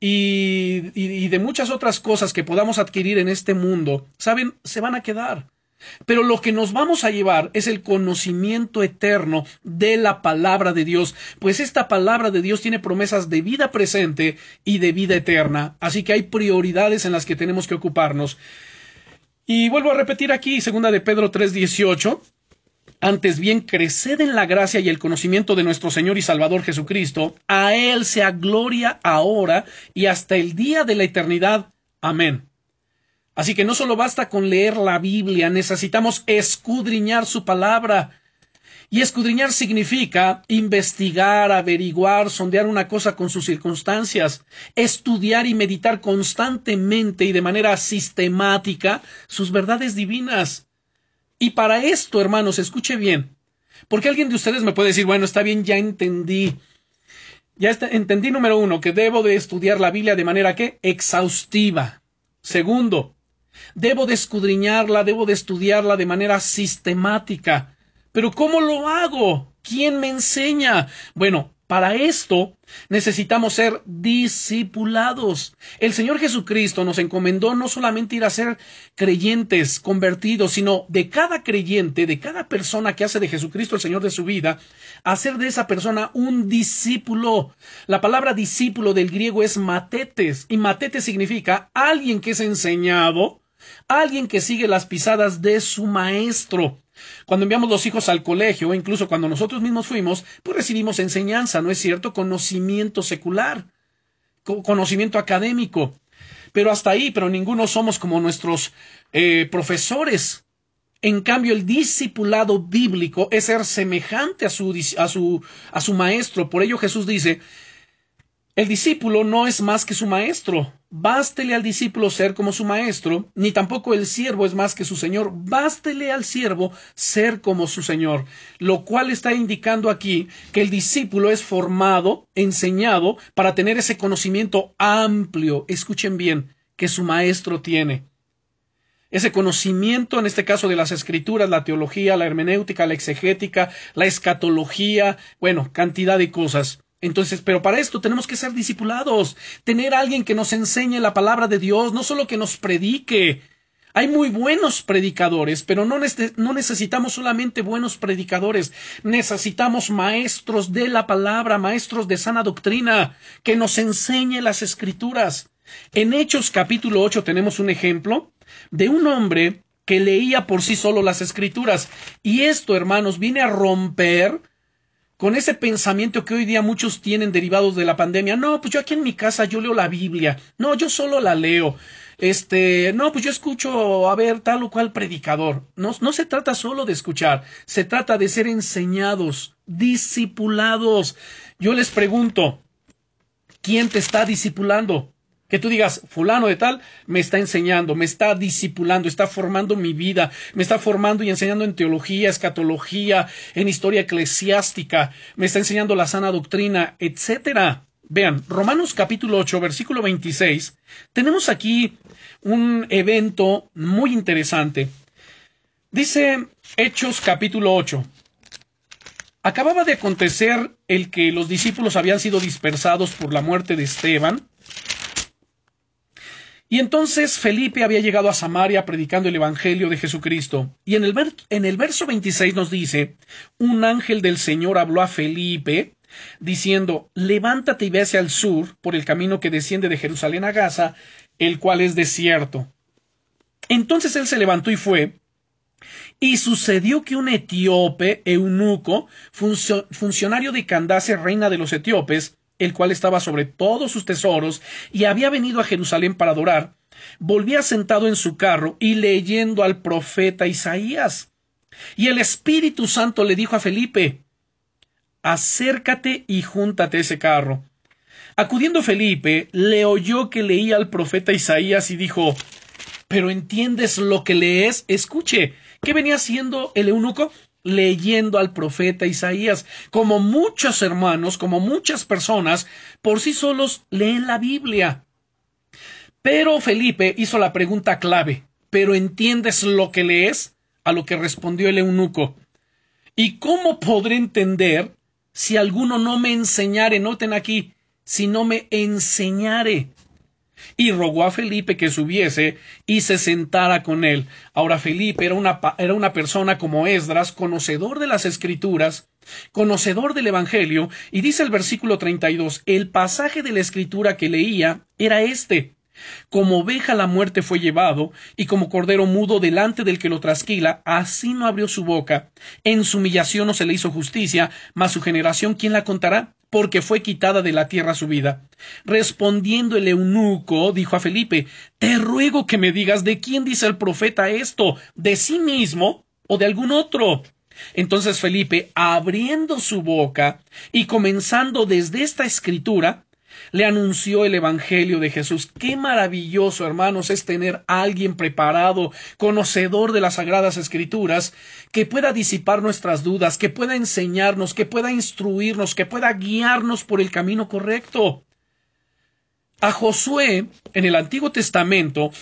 y, de muchas otras cosas que podamos adquirir en este mundo, saben, se van a quedar. Pero lo que nos vamos a llevar es el conocimiento eterno de la palabra de Dios, pues esta palabra de Dios tiene promesas de vida presente y de vida eterna, así que hay prioridades en las que tenemos que ocuparnos. Y vuelvo a repetir aquí, segunda de Pedro 3:18, antes bien, creced en la gracia y el conocimiento de nuestro Señor y Salvador Jesucristo. A Él sea gloria ahora y hasta el día de la eternidad. Amén. Así que no solo basta con leer la Biblia, necesitamos escudriñar su palabra. Y escudriñar significa investigar, averiguar, sondear una cosa con sus circunstancias, estudiar y meditar constantemente y de manera sistemática sus verdades divinas. Y para esto, hermanos, escuche bien, porque alguien de ustedes me puede decir, bueno, está bien, ya entendí. Ya entendí número uno, que debo de estudiar la Biblia de manera que exhaustiva. Segundo, debo de escudriñarla, debo de estudiarla de manera sistemática. Pero ¿cómo lo hago? ¿Quién me enseña? Bueno, para esto necesitamos ser discipulados. El Señor Jesucristo nos encomendó no solamente ir a ser creyentes, convertidos, sino de cada creyente, de cada persona que hace de Jesucristo el Señor de su vida, hacer de esa persona un discípulo. La palabra discípulo del griego es matetes, y matetes significa alguien que es enseñado, alguien que sigue las pisadas de su maestro. Cuando enviamos los hijos al colegio, o incluso cuando nosotros mismos fuimos, pues recibimos enseñanza, ¿no es cierto? Conocimiento secular, conocimiento académico. Pero hasta ahí, pero ninguno somos como nuestros eh, profesores. En cambio, el discipulado bíblico es ser semejante a su, a, su, a su maestro. Por ello Jesús dice, El discípulo no es más que su maestro. Bástele al discípulo ser como su maestro, ni tampoco el siervo es más que su señor. Bástele al siervo ser como su señor. Lo cual está indicando aquí que el discípulo es formado, enseñado, para tener ese conocimiento amplio. Escuchen bien, que su maestro tiene. Ese conocimiento, en este caso de las escrituras, la teología, la hermenéutica, la exegética, la escatología, bueno, cantidad de cosas. Entonces, pero para esto tenemos que ser discipulados, tener a alguien que nos enseñe la palabra de Dios, no solo que nos predique. Hay muy buenos predicadores, pero no, necesitamos solamente buenos predicadores, necesitamos maestros de la palabra, maestros de sana doctrina, que nos enseñe las escrituras. En Hechos capítulo 8 tenemos un ejemplo de un hombre que leía por sí solo las escrituras. Y esto, hermanos, viene a romper con ese pensamiento que hoy día muchos tienen derivados de la pandemia. No, pues yo aquí en mi casa yo leo la Biblia. No, yo solo la leo. Este, no, pues yo escucho a ver tal o cual predicador. No, no se trata solo de escuchar, se trata de ser enseñados, discipulados. Yo les pregunto, ¿quién te está discipulando? Que tú digas, fulano de tal, me está enseñando, me está discipulando, está formando mi vida, me está formando y enseñando en teología, escatología, en historia eclesiástica, me está enseñando la sana doctrina, etcétera. Vean, Romanos capítulo 8, versículo 26, tenemos aquí un evento muy interesante. Dice Hechos capítulo 8. Acababa de acontecer el que los discípulos habían sido dispersados por la muerte de Esteban, y entonces Felipe había llegado a Samaria predicando el Evangelio de Jesucristo. Y en el, en el verso 26 nos dice, un ángel del Señor habló a Felipe, diciendo, levántate y ve hacia el sur, por el camino que desciende de Jerusalén a Gaza, el cual es desierto. Entonces él se levantó y fue, y sucedió que un etíope, eunuco, funcionario de Candace, reina de los etíopes, el cual estaba sobre todos sus tesoros, y había venido a Jerusalén para adorar, volvía sentado en su carro y leyendo al profeta Isaías. Y el Espíritu Santo le dijo a Felipe, acércate y júntate ese carro. Acudiendo Felipe, le oyó que leía al profeta Isaías y dijo, ¿pero entiendes lo que lees? Escuche, ¿qué venía haciendo el eunuco? Leyendo al profeta Isaías, como muchos hermanos, como muchas personas, por sí solos leen la Biblia. Pero Felipe hizo la pregunta clave, ¿pero entiendes lo que lees? A lo que respondió el eunuco. ¿Y cómo podré entender si alguno no me enseñare? Noten aquí, si no me enseñare y rogó a Felipe que subiese y se sentara con él. Ahora Felipe era una, era una persona como Esdras, conocedor de las escrituras, conocedor del Evangelio, y dice el versículo 32, el pasaje de la escritura que leía era este. Como oveja la muerte fue llevado, y como cordero mudo delante del que lo trasquila, así no abrió su boca. En su humillación no se le hizo justicia, mas su generación, ¿quién la contará? porque fue quitada de la tierra su vida. Respondiendo el eunuco, dijo a Felipe, Te ruego que me digas de quién dice el profeta esto, de sí mismo o de algún otro. Entonces Felipe, abriendo su boca y comenzando desde esta escritura, le anunció el Evangelio de Jesús. Qué maravilloso, hermanos, es tener a alguien preparado, conocedor de las Sagradas Escrituras, que pueda disipar nuestras dudas, que pueda enseñarnos, que pueda instruirnos, que pueda guiarnos por el camino correcto. A Josué, en el Antiguo Testamento,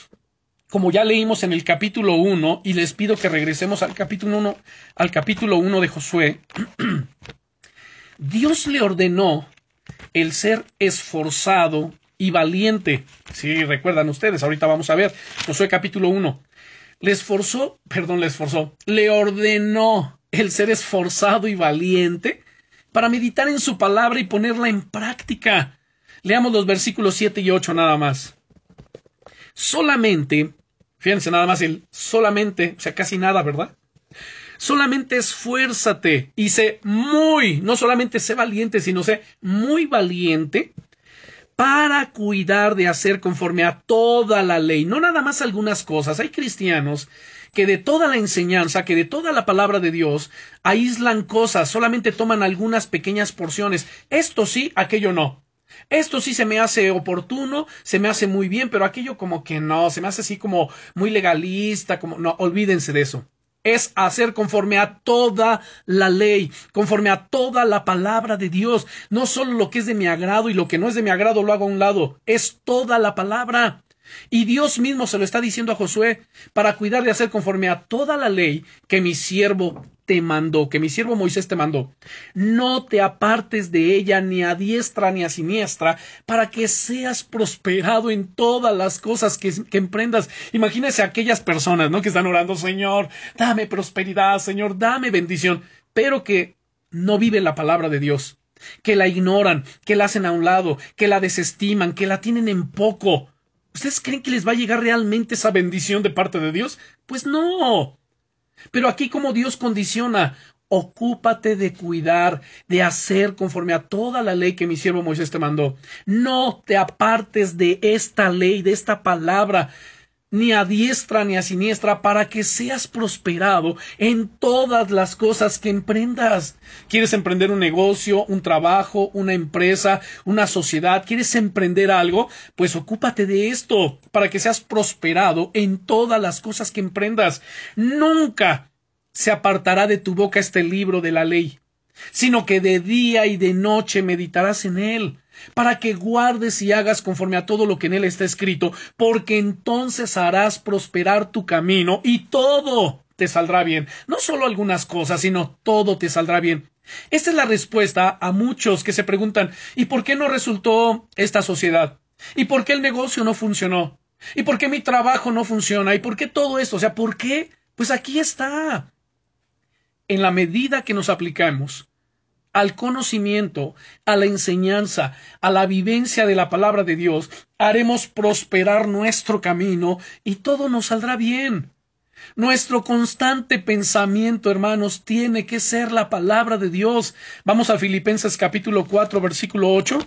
como ya leímos en el capítulo 1, y les pido que regresemos al capítulo 1, al capítulo 1 de Josué, Dios le ordenó el ser esforzado y valiente. Sí, recuerdan ustedes, ahorita vamos a ver. Josué capítulo 1. Le esforzó, perdón, le esforzó, le ordenó el ser esforzado y valiente para meditar en su palabra y ponerla en práctica. Leamos los versículos 7 y 8 nada más. Solamente, fíjense nada más el solamente, o sea, casi nada, ¿verdad? Solamente esfuérzate y sé muy, no solamente sé valiente, sino sé muy valiente para cuidar de hacer conforme a toda la ley, no nada más algunas cosas. Hay cristianos que de toda la enseñanza, que de toda la palabra de Dios, aíslan cosas, solamente toman algunas pequeñas porciones. Esto sí, aquello no. Esto sí se me hace oportuno, se me hace muy bien, pero aquello como que no, se me hace así como muy legalista, como no, olvídense de eso. Es hacer conforme a toda la ley, conforme a toda la palabra de Dios. No solo lo que es de mi agrado y lo que no es de mi agrado lo hago a un lado, es toda la palabra. Y Dios mismo se lo está diciendo a Josué para cuidar de hacer conforme a toda la ley que mi siervo te mandó, que mi siervo Moisés te mandó. No te apartes de ella ni a diestra ni a siniestra, para que seas prosperado en todas las cosas que, emprendas. Imagínese aquellas personas, ¿no? Que están orando, Señor, dame prosperidad, Señor, dame bendición, pero que no viven la palabra de Dios, que la ignoran, que la hacen a un lado, que la desestiman, que la tienen en poco. ¿Ustedes creen que les va a llegar realmente esa bendición de parte de Dios? Pues no. Pero aquí como Dios condiciona, ocúpate de cuidar, de hacer conforme a toda la ley que mi siervo Moisés te mandó. No te apartes de esta ley, de esta palabra, ni a diestra ni a siniestra, para que seas prosperado en todas las cosas que emprendas. ¿Quieres emprender un negocio, un trabajo, una empresa, una sociedad? ¿Quieres emprender algo? Pues ocúpate de esto, para que seas prosperado en todas las cosas que emprendas. Nunca se apartará de tu boca este libro de la ley, sino que de día y de noche meditarás en él para que guardes y hagas conforme a todo lo que en él está escrito, porque entonces harás prosperar tu camino y todo te saldrá bien. No solo algunas cosas, sino todo te saldrá bien. Esta es la respuesta a muchos que se preguntan ¿y por qué no resultó esta sociedad? ¿Y por qué el negocio no funcionó? ¿Y por qué mi trabajo no funciona? ¿Y por qué todo esto? O sea, ¿por qué? Pues aquí está. En la medida que nos aplicamos al conocimiento, a la enseñanza, a la vivencia de la palabra de Dios, haremos prosperar nuestro camino y todo nos saldrá bien. Nuestro constante pensamiento, hermanos, tiene que ser la palabra de Dios. Vamos a Filipenses capítulo 4, versículo 8.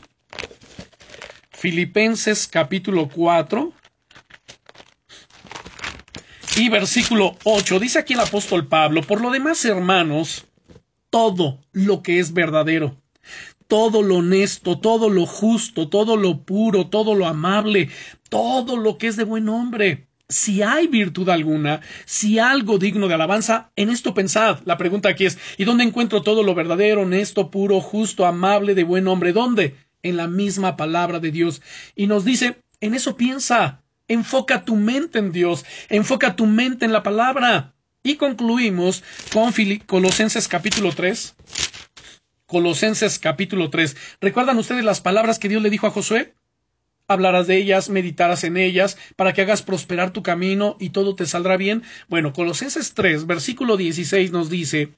Filipenses capítulo 4 y versículo 8. Dice aquí el apóstol Pablo, por lo demás, hermanos, todo lo que es verdadero, todo lo honesto, todo lo justo, todo lo puro, todo lo amable, todo lo que es de buen hombre. Si hay virtud alguna, si algo digno de alabanza, en esto pensad. La pregunta aquí es, ¿y dónde encuentro todo lo verdadero, honesto, puro, justo, amable, de buen hombre? ¿Dónde? En la misma palabra de Dios. Y nos dice, en eso piensa. Enfoca tu mente en Dios, enfoca tu mente en la palabra. Y concluimos con Colosenses capítulo 3. Colosenses capítulo 3. ¿Recuerdan ustedes las palabras que Dios le dijo a Josué? Hablarás de ellas, meditarás en ellas, para que hagas prosperar tu camino y todo te saldrá bien. Bueno, Colosenses 3, versículo 16 nos dice,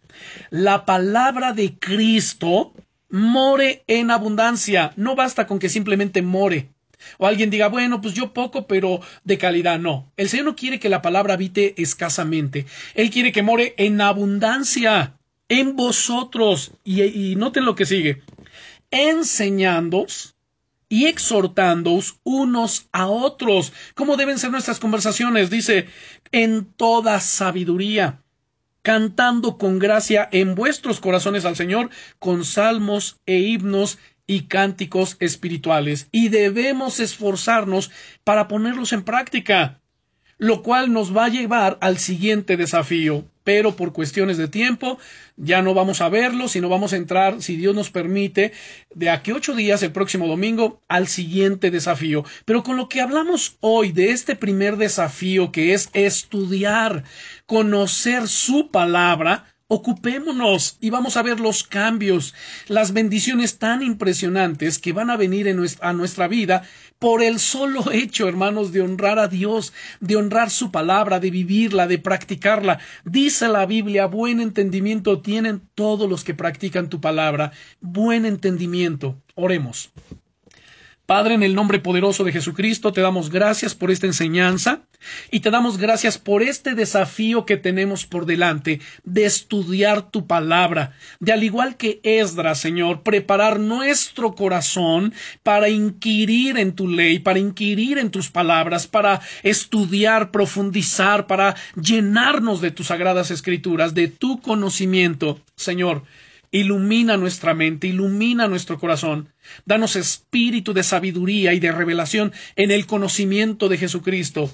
la palabra de Cristo more en abundancia. No basta con que simplemente more. O alguien diga, bueno, pues yo poco, pero de calidad. No. El Señor no quiere que la palabra habite escasamente. Él quiere que more en abundancia en vosotros. Y, y noten lo que sigue. Enseñándoos y exhortándoos unos a otros. ¿Cómo deben ser nuestras conversaciones? Dice, en toda sabiduría cantando con gracia en vuestros corazones al Señor, con salmos e himnos y cánticos espirituales y debemos esforzarnos para ponerlos en práctica, lo cual nos va a llevar al siguiente desafío. Pero por cuestiones de tiempo ya no vamos a verlo, sino vamos a entrar, si Dios nos permite, de aquí ocho días, el próximo domingo, al siguiente desafío. Pero con lo que hablamos hoy de este primer desafío que es estudiar, conocer su palabra, Ocupémonos y vamos a ver los cambios, las bendiciones tan impresionantes que van a venir a nuestra vida por el solo hecho, hermanos, de honrar a Dios, de honrar su palabra, de vivirla, de practicarla. Dice la Biblia, buen entendimiento tienen todos los que practican tu palabra. Buen entendimiento. Oremos. Padre, en el nombre poderoso de Jesucristo, te damos gracias por esta enseñanza y te damos gracias por este desafío que tenemos por delante de estudiar tu palabra, de al igual que Esdras, Señor, preparar nuestro corazón para inquirir en tu ley, para inquirir en tus palabras, para estudiar, profundizar, para llenarnos de tus sagradas escrituras, de tu conocimiento, Señor. Ilumina nuestra mente, ilumina nuestro corazón. Danos espíritu de sabiduría y de revelación en el conocimiento de Jesucristo.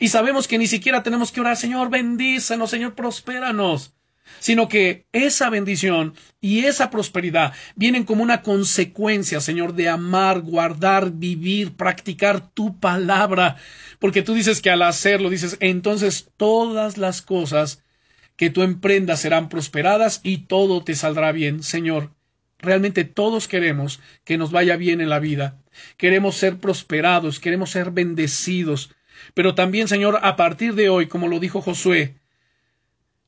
Y sabemos que ni siquiera tenemos que orar, Señor, bendícenos, Señor, prospéranos sino que esa bendición y esa prosperidad vienen como una consecuencia, Señor, de amar, guardar, vivir, practicar tu palabra, porque tú dices que al hacerlo, dices, entonces todas las cosas que tú emprendas serán prosperadas y todo te saldrá bien, Señor. Realmente todos queremos que nos vaya bien en la vida. Queremos ser prosperados, queremos ser bendecidos. Pero también, Señor, a partir de hoy, como lo dijo Josué,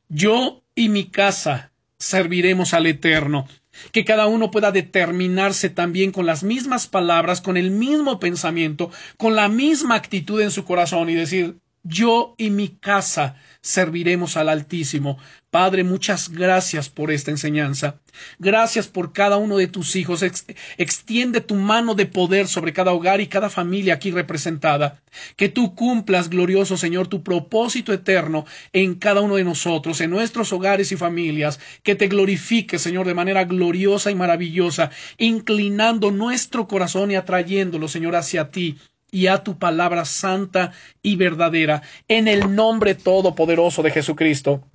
yo y mi casa serviremos al Eterno. Que cada uno pueda determinarse también con las mismas palabras, con el mismo pensamiento, con la misma actitud en su corazón y decir, yo y mi casa serviremos al Altísimo. Padre, muchas gracias por esta enseñanza. Gracias por cada uno de tus hijos. extiende tu mano de poder sobre cada hogar y cada familia aquí representada. Que tú cumplas, glorioso Señor, tu propósito eterno en cada uno de nosotros, en nuestros hogares y familias. Que te glorifique, Señor, de manera gloriosa y maravillosa, inclinando nuestro corazón y atrayéndolo, Señor, hacia ti y a tu palabra santa y verdadera, en el nombre todopoderoso de Jesucristo.